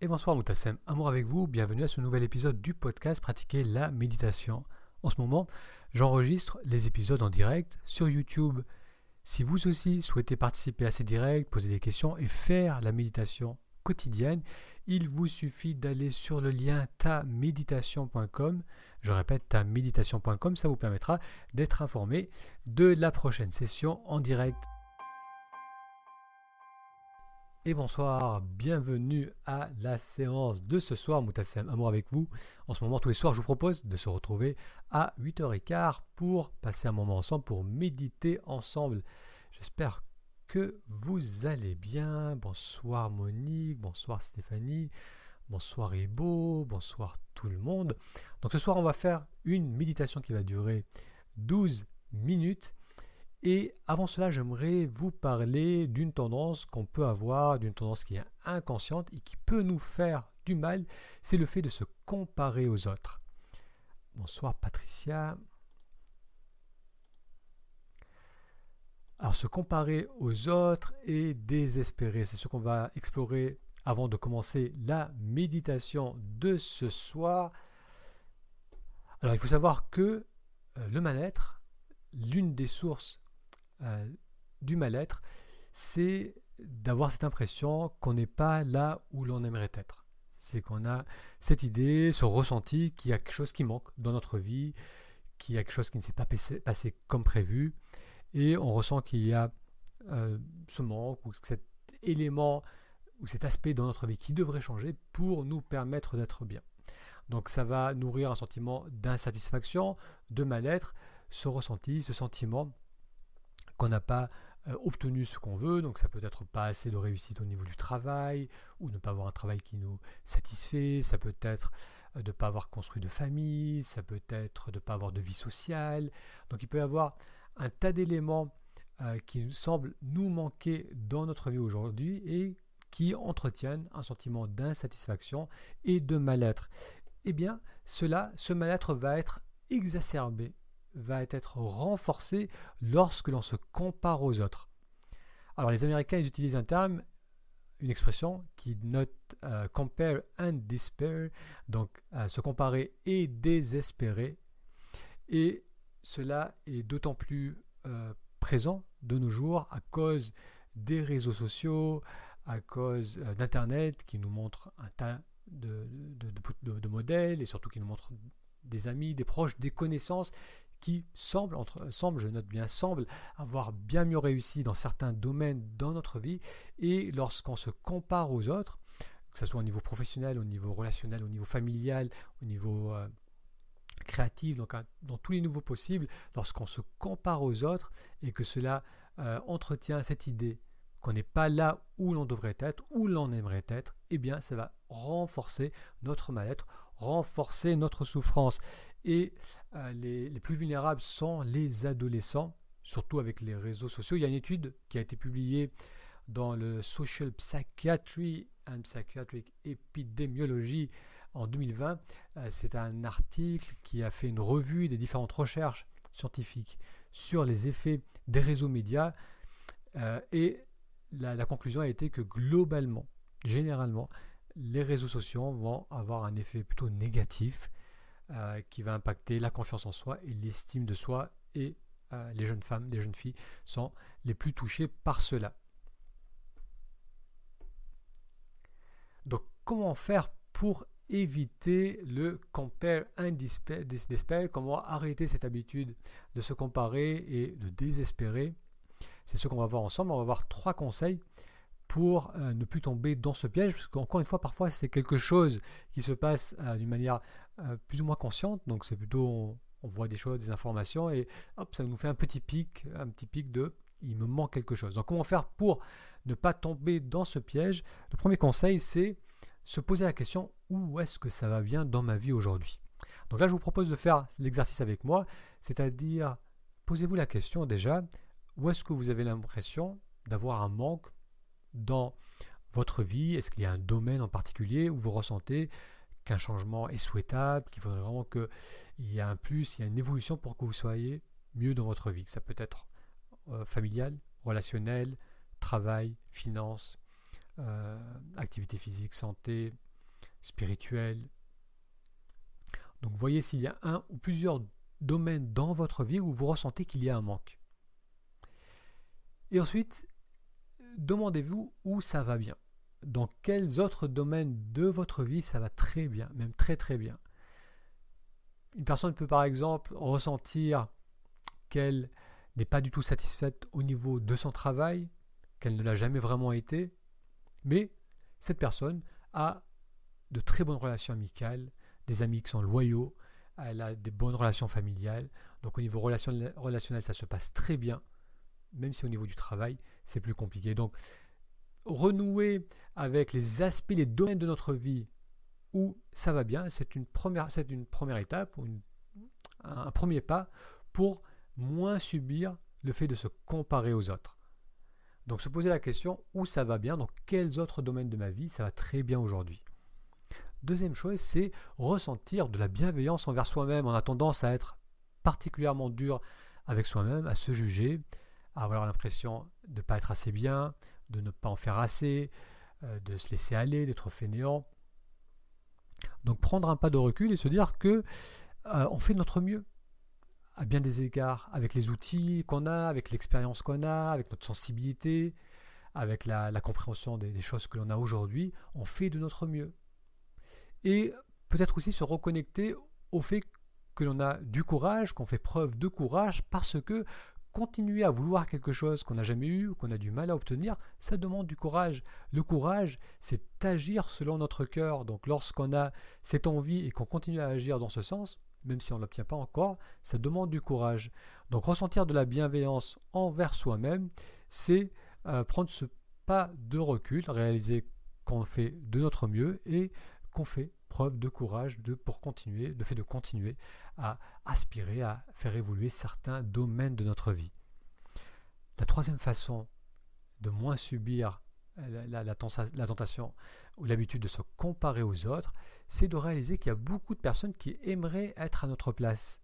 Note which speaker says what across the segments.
Speaker 1: et bonsoir Moutassem, amour avec vous, bienvenue à ce nouvel épisode du podcast Pratiquer la méditation. En ce moment, j'enregistre les épisodes en direct sur YouTube. Si vous aussi souhaitez participer à ces directs, poser des questions et faire la méditation quotidienne, il vous suffit d'aller sur le lien taméditation.com. Je répète, taméditation.com, ça vous permettra d'être informé de la prochaine session en direct et bonsoir, bienvenue à la séance de ce soir, Moutassem Amour avec vous. En ce moment, tous les soirs, je vous propose de se retrouver à 8h15 pour passer un moment ensemble, pour méditer ensemble. J'espère que vous allez bien. Bonsoir Monique, bonsoir Stéphanie, bonsoir Ibo, bonsoir tout le monde. Donc ce soir, on va faire une méditation qui va durer 12 minutes et avant cela, j'aimerais vous parler d'une tendance qu'on peut avoir, d'une tendance qui est inconsciente et qui peut nous faire du mal, c'est le fait de se comparer aux autres. Bonsoir Patricia. Alors se comparer aux autres et désespérer, c'est ce qu'on va explorer avant de commencer la méditation de ce soir. Alors il faut savoir que euh, le mal-être, l'une des sources euh, du mal-être, c'est d'avoir cette impression qu'on n'est pas là où l'on aimerait être. C'est qu'on a cette idée, ce ressenti qu'il y a quelque chose qui manque dans notre vie, qu'il y a quelque chose qui ne s'est pas passé, comme prévu, et on ressent qu'il y a euh, ce manque ou cet élément ou cet aspect dans notre vie qui devrait changer pour nous permettre d'être bien. Donc ça va nourrir un sentiment d'insatisfaction, de mal-être, ce ressenti, ce sentiment qu'on n'a pas euh, obtenu ce qu'on veut, donc ça peut être pas assez de réussite au niveau du travail, ou ne pas avoir un travail qui nous satisfait, ça peut être euh, de ne pas avoir construit de famille, ça peut être de ne pas avoir de vie sociale. Donc il peut y avoir un tas d'éléments euh, qui semblent nous manquer dans notre vie aujourd'hui et qui entretiennent un sentiment d'insatisfaction et de mal-être. Eh bien, cela, ce mal-être va être exacerbé va être renforcé lorsque l'on se compare aux autres. Alors les Américains ils utilisent un terme, une expression qui note euh, compare and despair, donc euh, se comparer et désespérer. Et cela est d'autant plus euh, présent de nos jours à cause des réseaux sociaux, à cause d'Internet qui nous montre un tas de, de, modèles et surtout qui nous montre des amis, des proches, des connaissances qui semble, je note bien, semble avoir bien mieux réussi dans certains domaines dans notre vie. Et lorsqu'on se compare aux autres, que ce soit au niveau professionnel, au niveau relationnel, au niveau familial, au niveau euh, créatif, donc dans tous les niveaux possibles, lorsqu'on se compare aux autres et que cela euh, entretient cette idée qu'on n'est pas là où l'on devrait être, où l'on aimerait être, eh bien ça va renforcer notre mal-être, renforcer notre souffrance. Et euh, les, plus vulnérables sont les adolescents, surtout avec les réseaux sociaux. Il y a une étude qui a été publiée dans le Social Psychiatry and Psychiatric Epidemiology en 2020. Euh, c'est un article qui a fait une revue des différentes recherches scientifiques sur les effets des réseaux médias. Euh, et la, la conclusion a été que globalement, généralement, les réseaux sociaux vont avoir un effet plutôt négatif euh, qui va impacter la confiance en soi et l'estime de soi et euh, les jeunes femmes, les jeunes filles sont les plus touchées par cela. Donc comment faire pour éviter le compare and despair, comment arrêter cette habitude de se comparer et de désespérer? C'est ce qu'on va voir ensemble. On va voir trois conseils pour euh, ne plus tomber dans ce piège, parce qu'encore une fois, parfois c'est quelque chose qui se passe d'une manière euh, plus ou moins consciente, donc c'est plutôt on, voit des choses, des informations, et hop, ça nous fait un petit pic, un petit pic de il me manque quelque chose. Donc comment faire pour ne pas tomber dans ce piège? Le premier conseil, c'est se poser la question où est-ce que ça va bien dans ma vie aujourd'hui? Donc là, je vous propose de faire l'exercice avec moi, c'est-à-dire posez-vous la question déjà, où est-ce que vous avez l'impression d'avoir un manque dans votre vie? Est-ce qu'il y a un domaine en particulier où vous ressentez qu'un changement est souhaitable, qu'il faudrait vraiment qu'il y ait un plus, il y a une évolution pour que vous soyez mieux dans votre vie Ça peut être euh, familial, relationnel, travail, finance, euh, activité physique, santé, spirituel. Donc voyez s'il y a un ou plusieurs domaines dans votre vie où vous ressentez qu'il y a un manque. Et ensuite, demandez-vous où ça va bien. Dans quels autres domaines de votre vie ça va très bien, même très très bien. Une personne peut par exemple ressentir qu'elle n'est pas du tout satisfaite au niveau de son travail, qu'elle ne l'a jamais vraiment été, mais cette personne a de très bonnes relations amicales, des amis qui sont loyaux, elle a des bonnes relations familiales, donc au niveau relationnel, ça se passe très bien, même si au niveau du travail, c'est plus compliqué. Donc, renouer avec les aspects, les domaines de notre vie où ça va bien, c'est une première, c'est une première étape, un premier pas pour moins subir le fait de se comparer aux autres. Donc se poser la question où ça va bien, dans quels autres domaines de ma vie ça va très bien aujourd'hui? Deuxième chose, c'est ressentir de la bienveillance envers soi-même. On a tendance à être particulièrement dur avec soi-même, à se juger, à avoir l'impression de ne pas être assez bien, de ne pas en faire assez, de se laisser aller, d'être fainéant. Donc prendre un pas de recul et se dire que euh, on fait de notre mieux à bien des égards, avec les outils qu'on a, avec l'expérience qu'on a, avec notre sensibilité, avec la, compréhension des, choses que l'on a aujourd'hui, on fait de notre mieux. Et peut-être aussi se reconnecter au fait que l'on a du courage, qu'on fait preuve de courage, parce que continuer à vouloir quelque chose qu'on n'a jamais eu ou qu'on a du mal à obtenir, ça demande du courage. Le courage, c'est agir selon notre cœur. Donc lorsqu'on a cette envie et qu'on continue à agir dans ce sens, même si on ne l'obtient pas encore, ça demande du courage. Donc ressentir de la bienveillance envers soi-même, c'est euh, prendre ce pas de recul, réaliser qu'on fait de notre mieux et qu'on fait preuve de courage de, pour continuer, de fait de continuer à aspirer à faire évoluer certains domaines de notre vie. La troisième façon de moins subir la, tentation ou l'habitude de se comparer aux autres, c'est de réaliser qu'il y a beaucoup de personnes qui aimeraient être à notre place.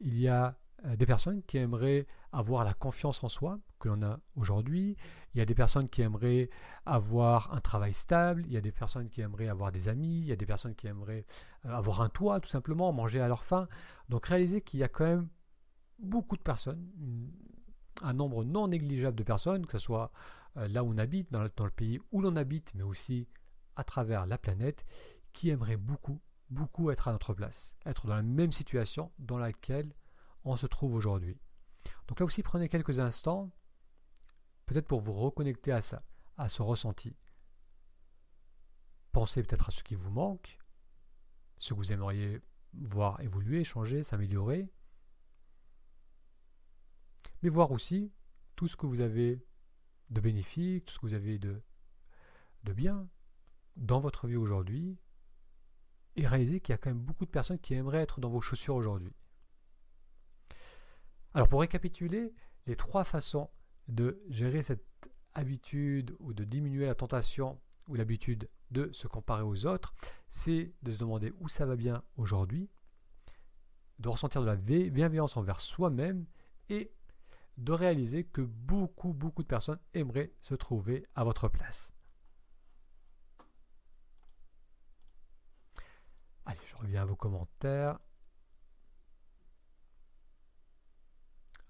Speaker 1: Il y a euh, des personnes qui aimeraient avoir la confiance en soi que l'on a aujourd'hui. Il y a des personnes qui aimeraient avoir un travail stable. Il y a des personnes qui aimeraient avoir des amis. Il y a des personnes qui aimeraient euh, avoir un toit, tout simplement, manger à leur faim. Donc réaliser qu'il y a quand même beaucoup de personnes, un nombre non négligeable de personnes, que ce soit euh, là où on habite, dans le, pays où l'on habite, mais aussi à travers la planète, qui aimeraient beaucoup, beaucoup être à notre place, être dans la même situation dans laquelle on se trouve aujourd'hui. Donc là aussi, prenez quelques instants, peut-être pour vous reconnecter à ça, à ce ressenti. Pensez peut-être à ce qui vous manque, ce que vous aimeriez voir évoluer, changer, s'améliorer, mais voir aussi tout ce que vous avez de bénéfique, tout ce que vous avez de, bien dans votre vie aujourd'hui, et réaliser qu'il y a quand même beaucoup de personnes qui aimeraient être dans vos chaussures aujourd'hui. Alors pour récapituler, les trois façons de gérer cette habitude ou de diminuer la tentation ou l'habitude de se comparer aux autres, c'est de se demander où ça va bien aujourd'hui, de ressentir de la bienveillance envers soi-même et de réaliser que beaucoup, beaucoup de personnes aimeraient se trouver à votre place. Allez, je reviens à vos commentaires.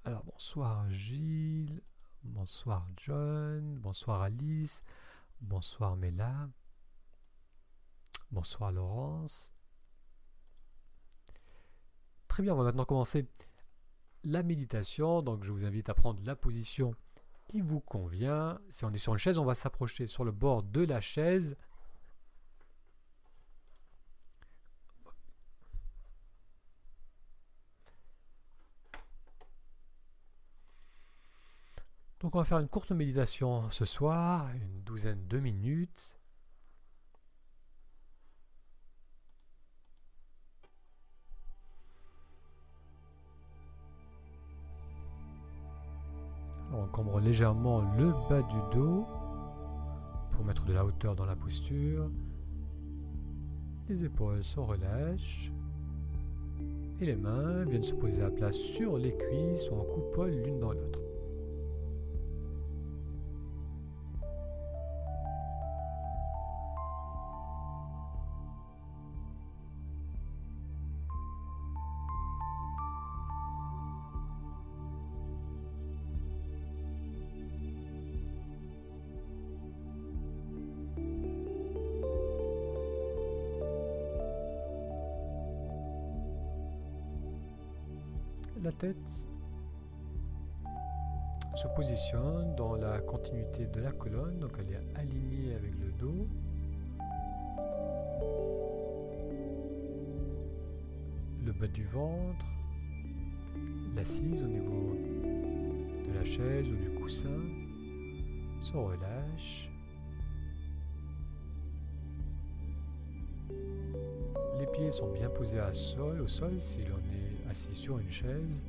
Speaker 1: Alors, bonsoir Gilles, bonsoir John, bonsoir Alice, bonsoir Mela, bonsoir Laurence. Très bien, on va maintenant commencer la méditation. Donc je vous invite à prendre la position qui vous convient. Si on est sur une chaise, on va s'approcher sur le bord de la chaise. On va faire une courte méditation ce soir, une douzaine de minutes. On encombre légèrement le bas du dos pour mettre de la hauteur dans la posture. Les épaules se relâchent. Et les mains viennent se poser à plat sur les cuisses ou en coupole l'une dans l'autre. La tête se positionne dans la continuité de la colonne, donc elle est alignée avec le dos. Le bas du ventre, l'assise au niveau de la chaise ou du coussin se relâche. Les pieds sont bien posés au sol si l'on est assis sur une chaise.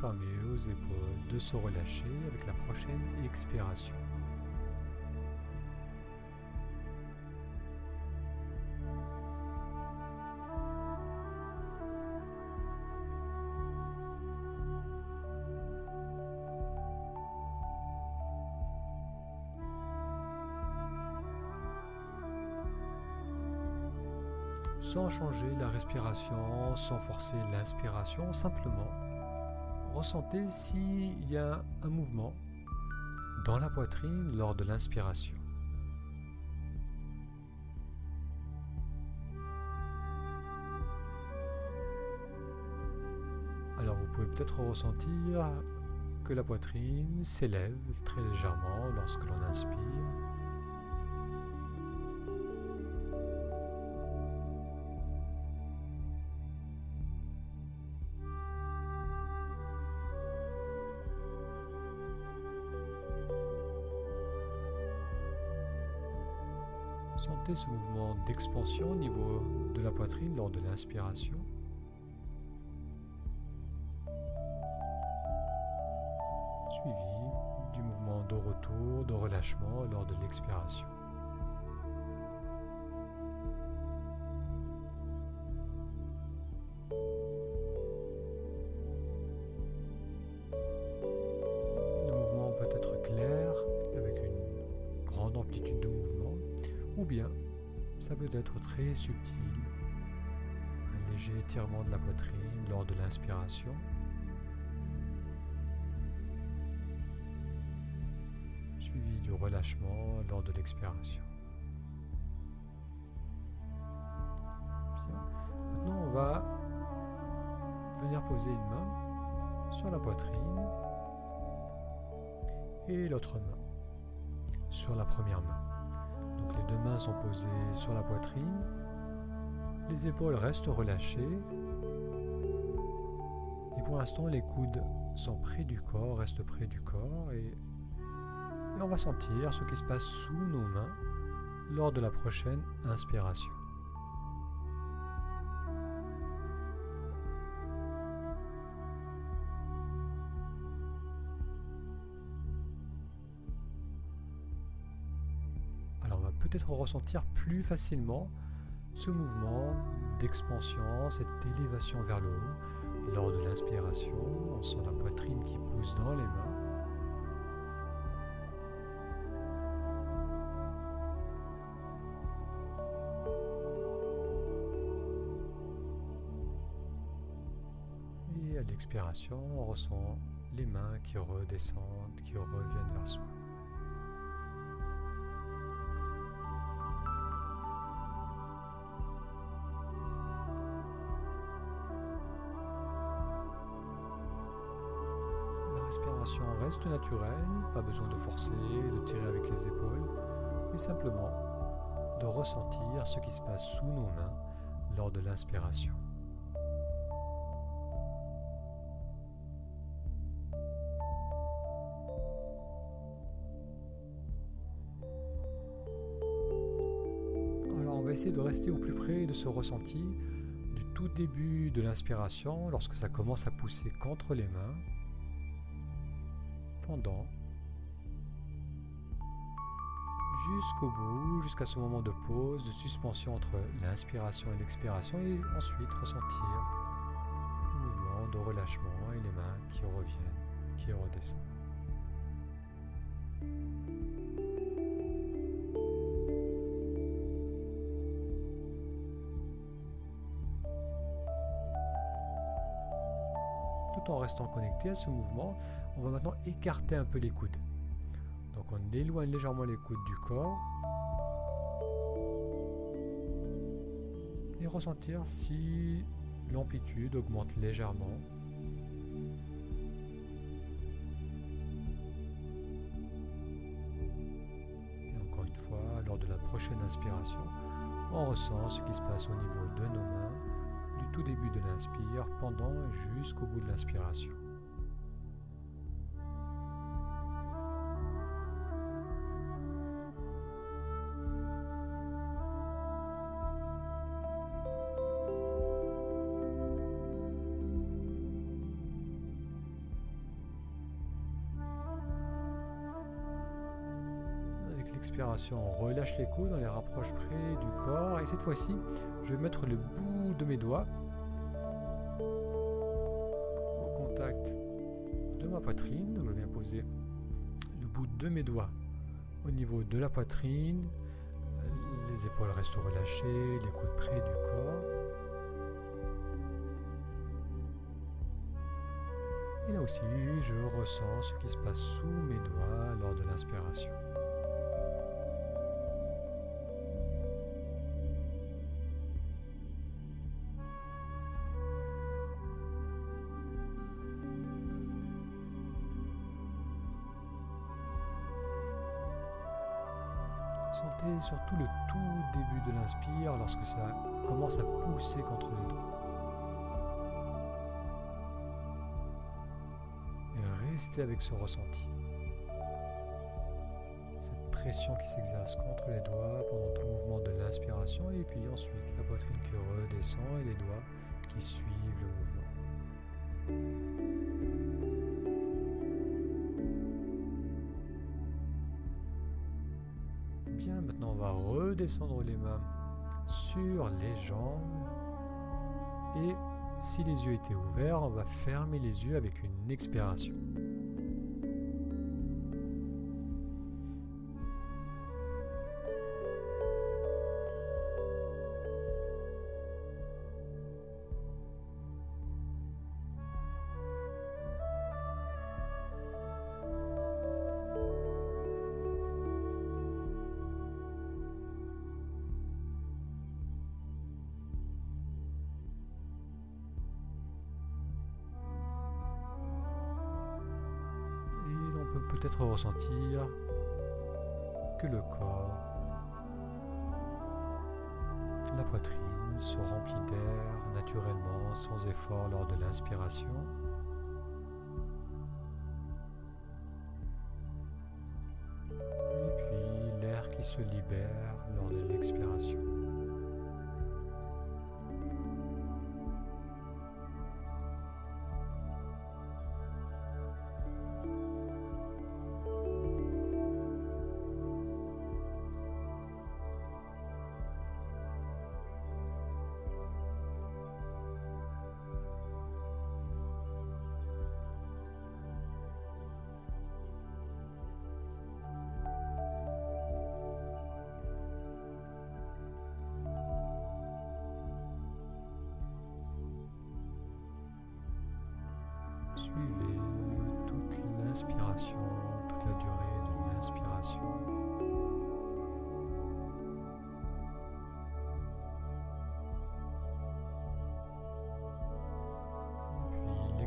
Speaker 1: permet aux épaules de se relâcher avec la prochaine expiration. Sans changer la respiration, sans forcer l'inspiration, simplement ressentez s'il y a un mouvement dans la poitrine lors de l'inspiration. Alors vous pouvez peut-être ressentir que la poitrine s'élève très légèrement lorsque l'on inspire. Ce mouvement d'expansion au niveau de la poitrine lors de l'inspiration. Suivi du mouvement de retour, de relâchement lors de l'expiration. Ou bien, ça peut être très subtil, un léger étirement de la poitrine lors de l'inspiration. suivi du relâchement lors de l'expiration. Maintenant, on va venir poser une main sur la poitrine et l'autre main sur la première main les deux mains sont posées sur la poitrine. Les épaules restent relâchées. Et pour l'instant, les coudes sont près du corps, restent près du corps. Et, et on va sentir ce qui se passe sous nos mains lors de la prochaine inspiration. Peut-être ressentir plus facilement ce mouvement d'expansion, cette élévation vers le haut. Lors de l'inspiration, on sent la poitrine qui pousse dans les mains. Et à l'expiration, on ressent les mains qui redescendent, qui reviennent vers soi. Reste naturelle, pas besoin de forcer, de tirer avec les épaules, mais simplement de ressentir ce qui se passe sous nos mains lors de l'inspiration. Alors on va essayer de rester au plus près de ce ressenti du tout début de l'inspiration lorsque ça commence à pousser contre les mains jusqu'au bout, jusqu'à ce moment de pause, de suspension entre l'inspiration et l'expiration, et ensuite ressentir le mouvement de relâchement et les mains qui reviennent, qui redescendent. en restant connecté à ce mouvement, on va maintenant écarter un peu les coudes. Donc on éloigne légèrement les coudes du corps. Et ressentir si l'amplitude augmente légèrement. Et encore une fois, lors de la prochaine inspiration, on ressent ce qui se passe au niveau de nos mains du tout début de l'inspire, pendant et jusqu'au bout de l'inspiration. l'expiration, on relâche les coudes, on les rapproche près du corps. Et cette fois-ci, je vais mettre le bout de mes doigts au contact de ma poitrine. Je viens poser le bout de mes doigts au niveau de la poitrine. Les épaules restent relâchées, les coudes près du corps. Et là aussi, je ressens ce qui se passe sous mes doigts lors de l'inspiration. Surtout le tout début de l'inspire lorsque ça commence à pousser contre les doigts. Et restez avec ce ressenti. Cette pression qui s'exerce contre les doigts pendant tout le mouvement de l'inspiration et puis ensuite la poitrine qui redescend et les doigts qui suivent le mouvement. Va redescendre les mains sur les jambes. Et si les yeux étaient ouverts, on va fermer les yeux avec une expiration. Ressentir que le corps, la poitrine se remplit d'air naturellement sans effort lors de l'inspiration. Et puis l'air qui se libère lors de l'expiration.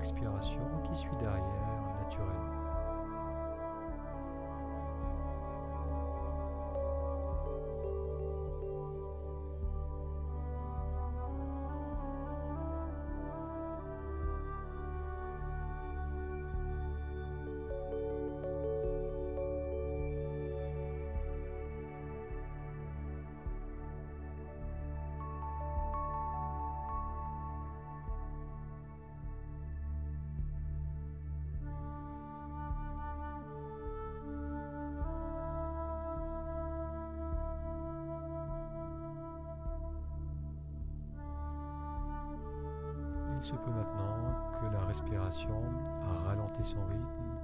Speaker 1: L'expiration qui suit derrière naturellement. Maintenant que la respiration a ralenti son rythme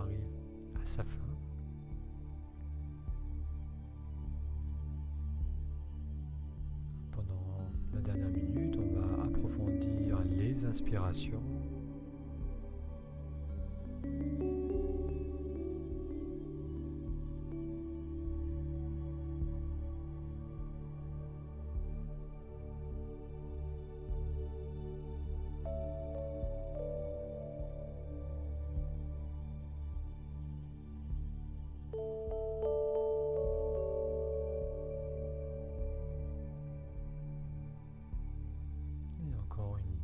Speaker 1: arrive à sa fin. Pendant la dernière minute, on va approfondir les inspirations.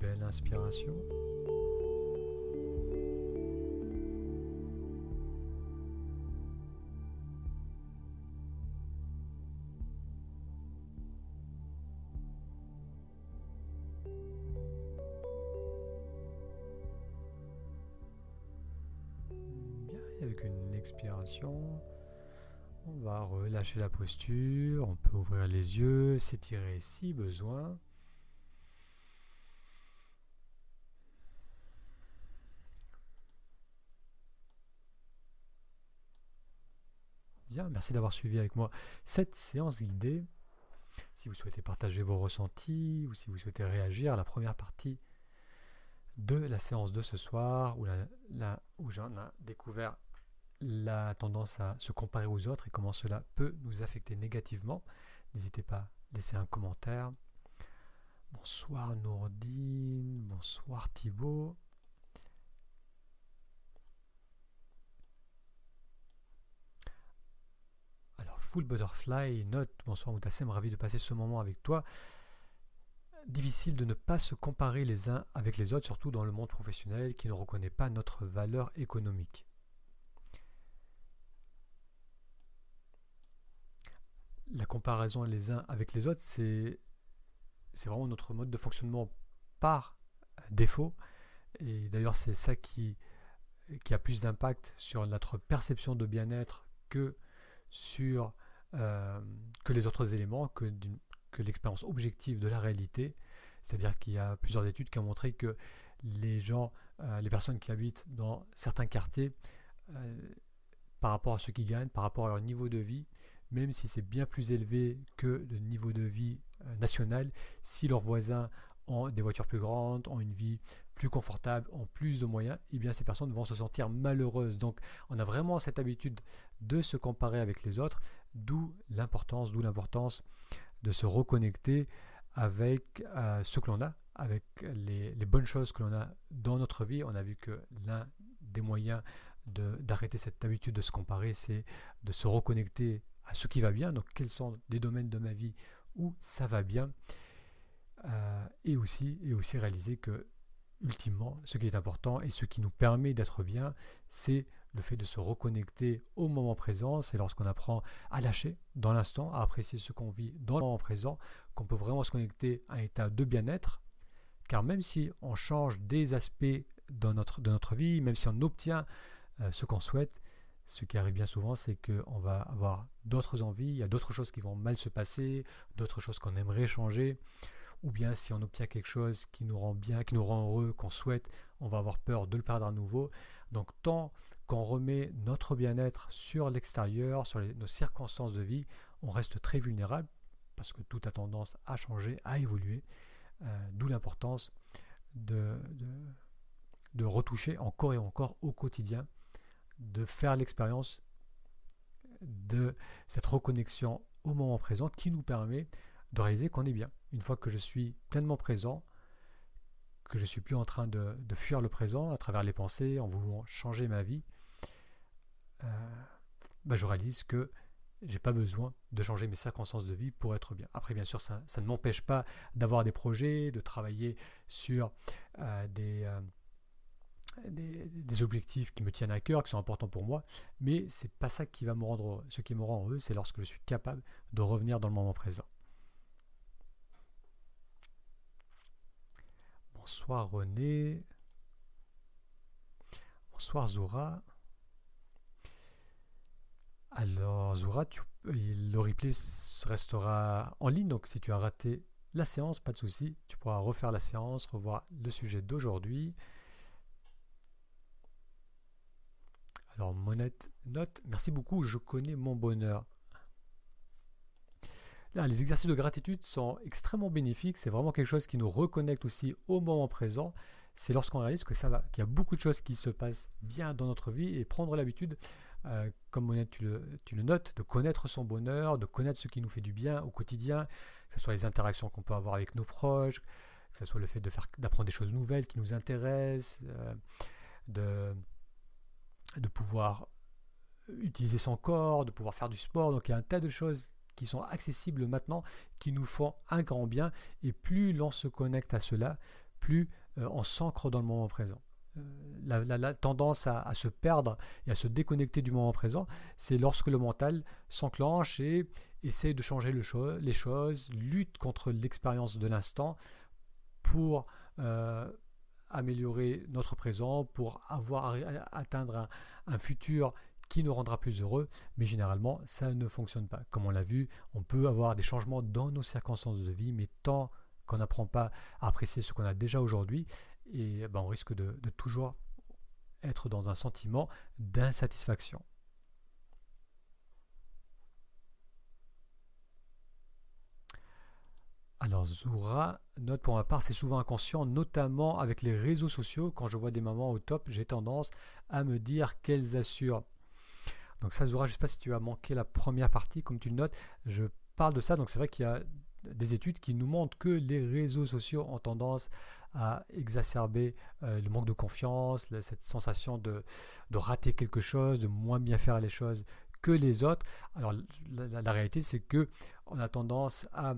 Speaker 1: Belle inspiration. Avec une expiration, on va relâcher la posture, on peut ouvrir les yeux, s'étirer si besoin. Merci d'avoir suivi avec moi cette séance guidée. Si vous souhaitez partager vos ressentis ou si vous souhaitez réagir à la première partie de la séance de ce soir où, où j'en ai découvert la tendance à se comparer aux autres et comment cela peut nous affecter négativement, n'hésitez pas à laisser un commentaire. Bonsoir Nourdine, bonsoir Thibaut. Full Butterfly note Bonsoir Moutassem, ravi de passer ce moment avec toi. Difficile de ne pas se comparer les uns avec les autres, surtout dans le monde professionnel qui ne reconnaît pas notre valeur économique. La comparaison les uns avec les autres, c'est vraiment notre mode de fonctionnement par défaut. Et d'ailleurs, c'est ça qui, qui a plus d'impact sur notre perception de bien-être que sur euh, que les autres éléments, que, l'expérience objective de la réalité. C'est-à-dire qu'il y a plusieurs études qui ont montré que les gens, euh, les personnes qui habitent dans certains quartiers, euh, par rapport à ce qu'ils gagnent, par rapport à leur niveau de vie, même si c'est bien plus élevé que le niveau de vie national, si leurs voisins ont des voitures plus grandes, ont une vie plus confortable, ont plus de moyens, eh bien ces personnes vont se sentir malheureuses. Donc on a vraiment cette habitude de se comparer avec les autres, d'où l'importance, d'où l'importance de se reconnecter avec euh, ce que l'on a, avec les, bonnes choses que l'on a dans notre vie. On a vu que l'un des moyens d'arrêter cette habitude de se comparer, c'est de se reconnecter à ce qui va bien. Donc quels sont les domaines de ma vie où ça va bien? Euh, et aussi et aussi réaliser que ultimement ce qui est important et ce qui nous permet d'être bien, c'est le fait de se reconnecter au moment présent, c'est lorsqu'on apprend à lâcher dans l'instant, à apprécier ce qu'on vit dans le moment présent, qu'on peut vraiment se connecter à un état de bien-être. Car même si on change des aspects dans notre, de notre vie, même si on obtient euh, ce qu'on souhaite, ce qui arrive bien souvent, c'est qu'on va avoir d'autres envies, il y a d'autres choses qui vont mal se passer, d'autres choses qu'on aimerait changer, ou bien si on obtient quelque chose qui nous rend bien, qui nous rend heureux, qu'on souhaite, on va avoir peur de le perdre à nouveau. Donc tant qu'on remet notre bien-être sur l'extérieur, sur nos circonstances de vie, on reste très vulnérable parce que tout a tendance à changer, à évoluer. Euh, d'où l'importance de, de, retoucher encore et encore au quotidien, de faire l'expérience de cette reconnexion au moment présent qui nous permet de réaliser qu'on est bien. Une fois que je suis pleinement présent, que je suis plus en train de, fuir le présent à travers les pensées, en voulant changer ma vie, euh, bah, je réalise que j'ai pas besoin de changer mes circonstances de vie pour être bien. Après, bien sûr, ça, ne m'empêche pas d'avoir des projets, de travailler sur euh, euh, des, objectifs qui me tiennent à cœur, qui sont importants pour moi, mais c'est pas ça qui va me rendre Ce qui me rend heureux, c'est lorsque je suis capable de revenir dans le moment présent. Bonsoir René. Bonsoir Zora. Alors, Zoura, le replay restera en ligne, donc si tu as raté la séance, pas de souci, tu pourras refaire la séance, revoir le sujet d'aujourd'hui. Alors, Monette note, merci beaucoup, je connais mon bonheur. Les exercices de gratitude sont extrêmement bénéfiques. C'est vraiment quelque chose qui nous reconnecte aussi au moment présent. C'est lorsqu'on réalise que ça va, qu'il y a beaucoup de choses qui se passent bien dans notre vie et prendre l'habitude, euh, comme tu le, tu le notes, de connaître son bonheur, de connaître ce qui nous fait du bien au quotidien, que ce soit les interactions qu'on peut avoir avec nos proches, que ce soit le fait d'apprendre des choses nouvelles qui nous intéressent, euh, de, de pouvoir utiliser son corps, de pouvoir faire du sport. Donc il y a un tas de choses qui sont accessibles maintenant, qui nous font un grand bien. Et plus l'on se connecte à cela, plus euh, on s'ancre dans le moment présent. Euh, la, tendance à, se perdre et à se déconnecter du moment présent, c'est lorsque le mental s'enclenche et essaie de changer le les choses, lutte contre l'expérience de l'instant pour euh, améliorer notre présent, pour avoir atteindre un futur qui nous rendra plus heureux, mais généralement ça ne fonctionne pas. Comme on l'a vu, on peut avoir des changements dans nos circonstances de vie, mais tant qu'on n'apprend pas à apprécier ce qu'on a déjà aujourd'hui, et ben, on risque de, de toujours être dans un sentiment d'insatisfaction. Alors Zoura note pour ma part, c'est souvent inconscient, notamment avec les réseaux sociaux. Quand je vois des mamans au top, j'ai tendance à me dire qu'elles assurent donc ça, Zora, je ne sais pas si tu as manqué la première partie, comme tu le notes, je parle de ça. Donc c'est vrai qu'il y a des études qui nous montrent que les réseaux sociaux ont tendance à exacerber euh, le manque de confiance, cette sensation de, rater quelque chose, de moins bien faire les choses que les autres. Alors la, réalité, c'est que on a tendance à,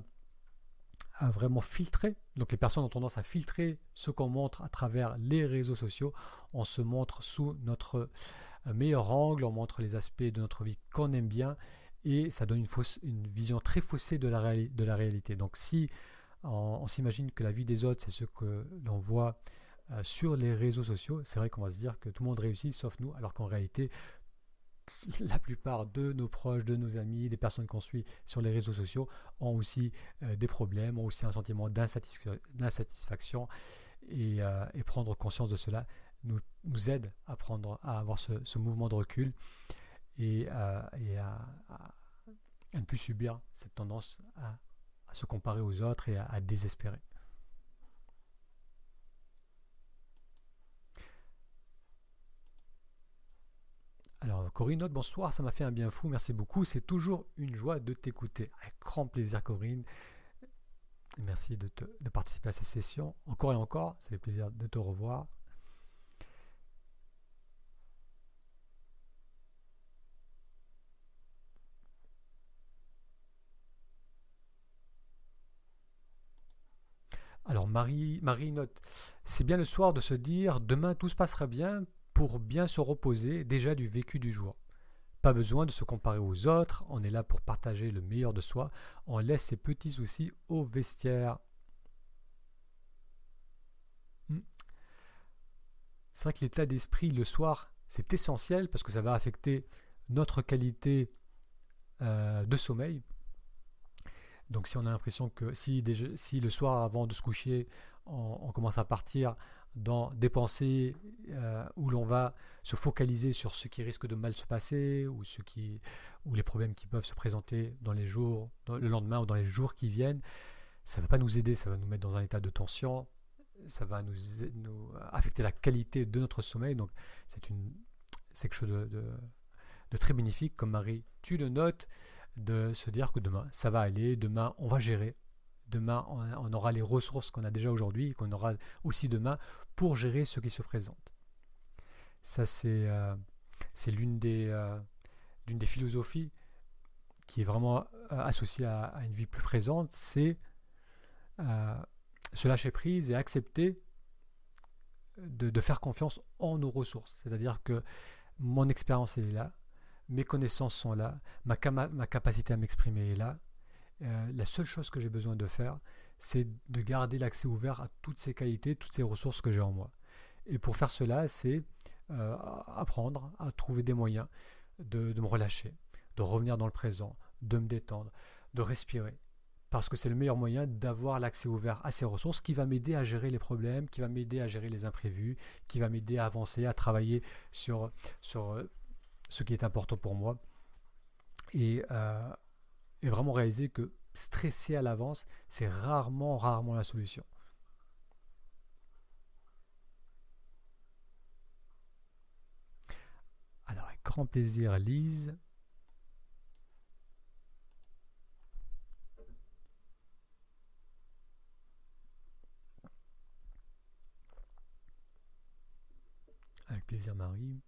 Speaker 1: à, vraiment filtrer. Donc les personnes ont tendance à filtrer ce qu'on montre à travers les réseaux sociaux. On se montre sous notre un meilleur angle, on montre les aspects de notre vie qu'on aime bien et ça donne une, fausse, une vision très faussée de la, réalité. Donc si on, s'imagine que la vie des autres, c'est ce que l'on voit euh, sur les réseaux sociaux, c'est vrai qu'on va se dire que tout le monde réussit sauf nous, alors qu'en réalité, la plupart de nos proches, de nos amis, des personnes qu'on suit sur les réseaux sociaux ont aussi euh, des problèmes, ont aussi un sentiment d'insatisfaction euh, et, prendre conscience de cela, nous, aide à, prendre, à avoir ce, mouvement de recul et, à, ne plus subir cette tendance à, se comparer aux autres et à, désespérer. Alors Corinne note bonsoir, ça m'a fait un bien fou, merci beaucoup, c'est toujours une joie de t'écouter. Avec grand plaisir Corinne. Merci de, de participer à cette session. Encore et encore, ça fait plaisir de te revoir. Alors Marie, Marie note, c'est bien le soir de se dire demain tout se passera bien pour bien se reposer déjà du vécu du jour. Pas besoin de se comparer aux autres, on est là pour partager le meilleur de soi, on laisse ses petits soucis au vestiaire. Hmm. C'est vrai que l'état d'esprit le soir, c'est essentiel parce que ça va affecter notre qualité euh, de sommeil. Donc si on a l'impression que si, si, le soir avant de se coucher, on, commence à partir dans des pensées euh, où l'on va se focaliser sur ce qui risque de mal se passer ou, ce qui, ou les problèmes qui peuvent se présenter dans les jours, le lendemain ou dans les jours qui viennent, ça ne va pas nous aider, ça va nous mettre dans un état de tension, ça va nous, affecter la qualité de notre sommeil. Donc c'est quelque chose de, de très bénéfique, comme Marie, tu le notes de se dire que demain, ça va aller, demain, on va gérer, demain, on, aura les ressources qu'on a déjà aujourd'hui, qu'on aura aussi demain pour gérer ce qui se présente. Ça, c'est euh, l'une des, euh, des philosophies qui est vraiment euh, associée à, une vie plus présente, c'est se lâcher prise et accepter de, de faire confiance en nos ressources. C'est-à-dire que mon expérience est là, mes connaissances sont là, ma, capacité à m'exprimer est là. Euh, la seule chose que j'ai besoin de faire, c'est de garder l'accès ouvert à toutes ces qualités, toutes ces ressources que j'ai en moi. Et pour faire cela, c'est euh, apprendre à trouver des moyens de, me relâcher, de revenir dans le présent, de me détendre, de respirer. Parce que c'est le meilleur moyen d'avoir l'accès ouvert à ces ressources qui va m'aider à gérer les problèmes, qui va m'aider à gérer les imprévus, qui va m'aider à avancer, à travailler sur, sur ce qui est important pour moi. Et, euh, et vraiment réaliser que stresser à l'avance, c'est rarement, rarement la solution. Alors, avec grand plaisir, Lise. Avec plaisir, Marie.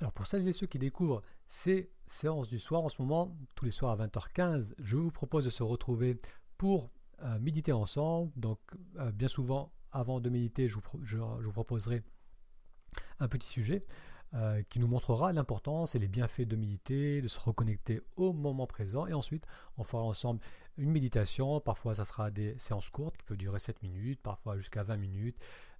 Speaker 1: Alors pour celles et ceux qui découvrent ces séances du soir, en ce moment, tous les soirs à 20h15, je vous propose de se retrouver pour euh, méditer ensemble. Donc euh, bien souvent, avant de méditer, je vous, proposerai un petit sujet euh, qui nous montrera l'importance et les bienfaits de méditer, de se reconnecter au moment présent. Et ensuite, on fera ensemble une méditation. Parfois, ça sera des séances courtes qui peuvent durer 7 minutes, parfois jusqu'à 20 minutes.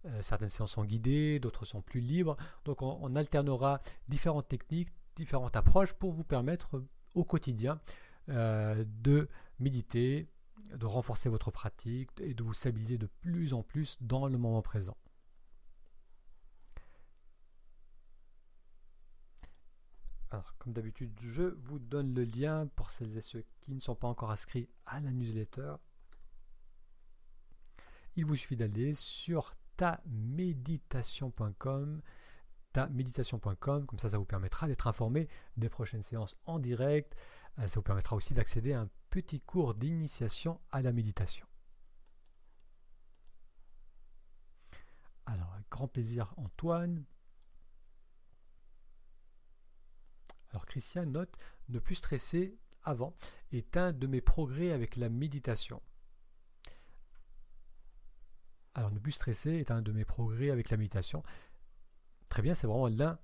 Speaker 1: Euh, certaines séances sont guidées, d'autres sont plus libres. Donc on, alternera différentes techniques, différentes approches pour vous permettre au quotidien euh, de méditer, de renforcer votre pratique et de vous stabiliser de plus en plus dans le moment présent. Alors, comme d'habitude, je vous donne le lien pour celles et ceux qui ne sont pas encore inscrits à la newsletter. Il vous suffit d'aller sur taméditation.com taméditation.com, comme ça ça vous permettra d'être informé des prochaines séances en direct, euh, ça vous permettra aussi d'accéder à un petit cours d'initiation à la méditation. Alors, grand plaisir Antoine. Alors Christian note, ne plus stresser avant est un de mes progrès avec la méditation. Alors, ne plus stresser est un de mes progrès avec la méditation. Très bien, c'est vraiment l'un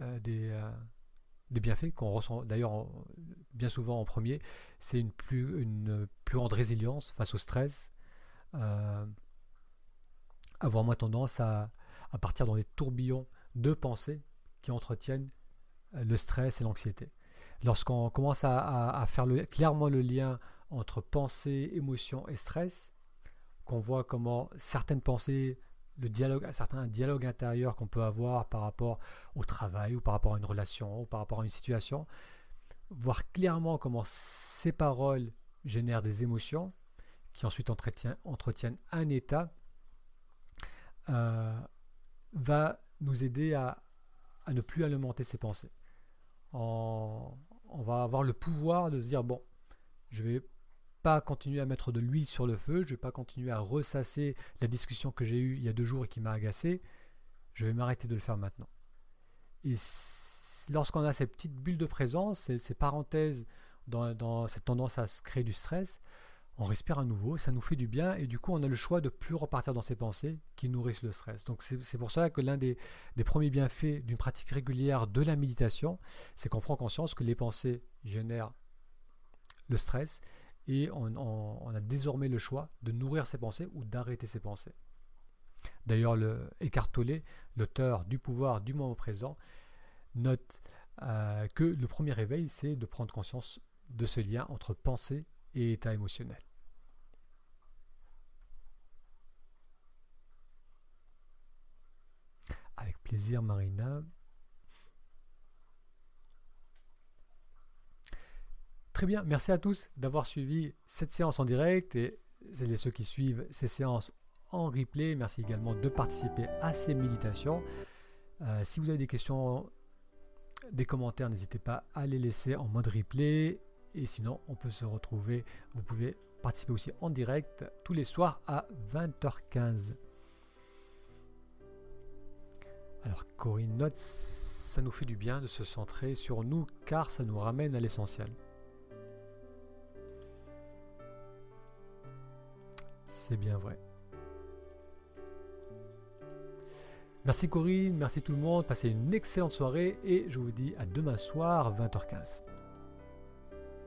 Speaker 1: euh, des, euh, des, bienfaits qu'on ressent d'ailleurs bien souvent en premier. C'est une plus, grande résilience face au stress, euh, avoir moins tendance à, partir dans des tourbillons de pensées qui entretiennent le stress et l'anxiété. Lorsqu'on commence à, faire clairement le lien entre pensée, émotion et stress, qu'on voit comment certaines pensées, le dialogue, certains dialogues intérieurs qu'on peut avoir par rapport au travail ou par rapport à une relation ou par rapport à une situation, voir clairement comment ces paroles génèrent des émotions qui ensuite entretiennent, un état, euh, va nous aider à, ne plus alimenter ces pensées. on va avoir le pouvoir de se dire, bon, je vais pas continuer à mettre de l'huile sur le feu, je vais pas continuer à ressasser la discussion que j'ai eue il y a deux jours et qui m'a agacé, je vais m'arrêter de le faire maintenant. Et lorsqu'on a ces petites bulles de présence, ces, parenthèses dans, cette tendance à se créer du stress, on respire à nouveau, ça nous fait du bien et du coup on a le choix de plus repartir dans ces pensées qui nourrissent le stress. Donc c'est pour ça que l'un des premiers bienfaits d'une pratique régulière de la méditation, c'est qu'on prend conscience que les pensées génèrent le stress et on, a désormais le choix de nourrir ses pensées ou d'arrêter ses pensées. D'ailleurs, Eckhart Tolle, l'auteur du pouvoir du moment présent, note euh, que le premier réveil, c'est de prendre conscience de ce lien entre pensée et état émotionnel. Avec plaisir, Marina. Très bien, merci à tous d'avoir suivi cette séance en direct et celles et ceux qui suivent ces séances en replay. Merci également de participer à ces méditations. Euh, si vous avez des questions, des commentaires, n'hésitez pas à les laisser en mode replay. Et sinon, on peut se retrouver. Vous pouvez participer aussi en direct tous les soirs à 20h15. Alors, Corinne note, ça nous fait du bien de se centrer sur nous car ça nous ramène à l'essentiel. C'est bien vrai. Merci Corinne, merci tout le monde, passez une excellente soirée et je vous dis à demain soir 20h15.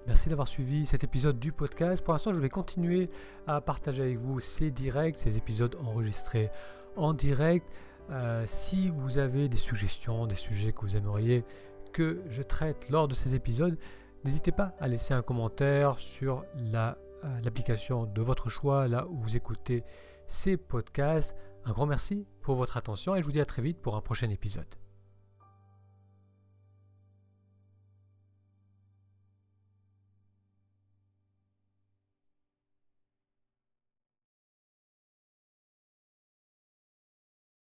Speaker 1: Merci d'avoir suivi cet épisode du podcast. Pour l'instant, je vais continuer à partager avec vous ces directs, ces épisodes enregistrés en direct. Euh, si vous avez des suggestions, des sujets que vous aimeriez que je traite lors de ces épisodes, n'hésitez pas à laisser un commentaire sur la l'application de votre choix, là où vous écoutez ces podcasts. Un grand merci pour votre attention et je vous dis à très vite pour un prochain épisode.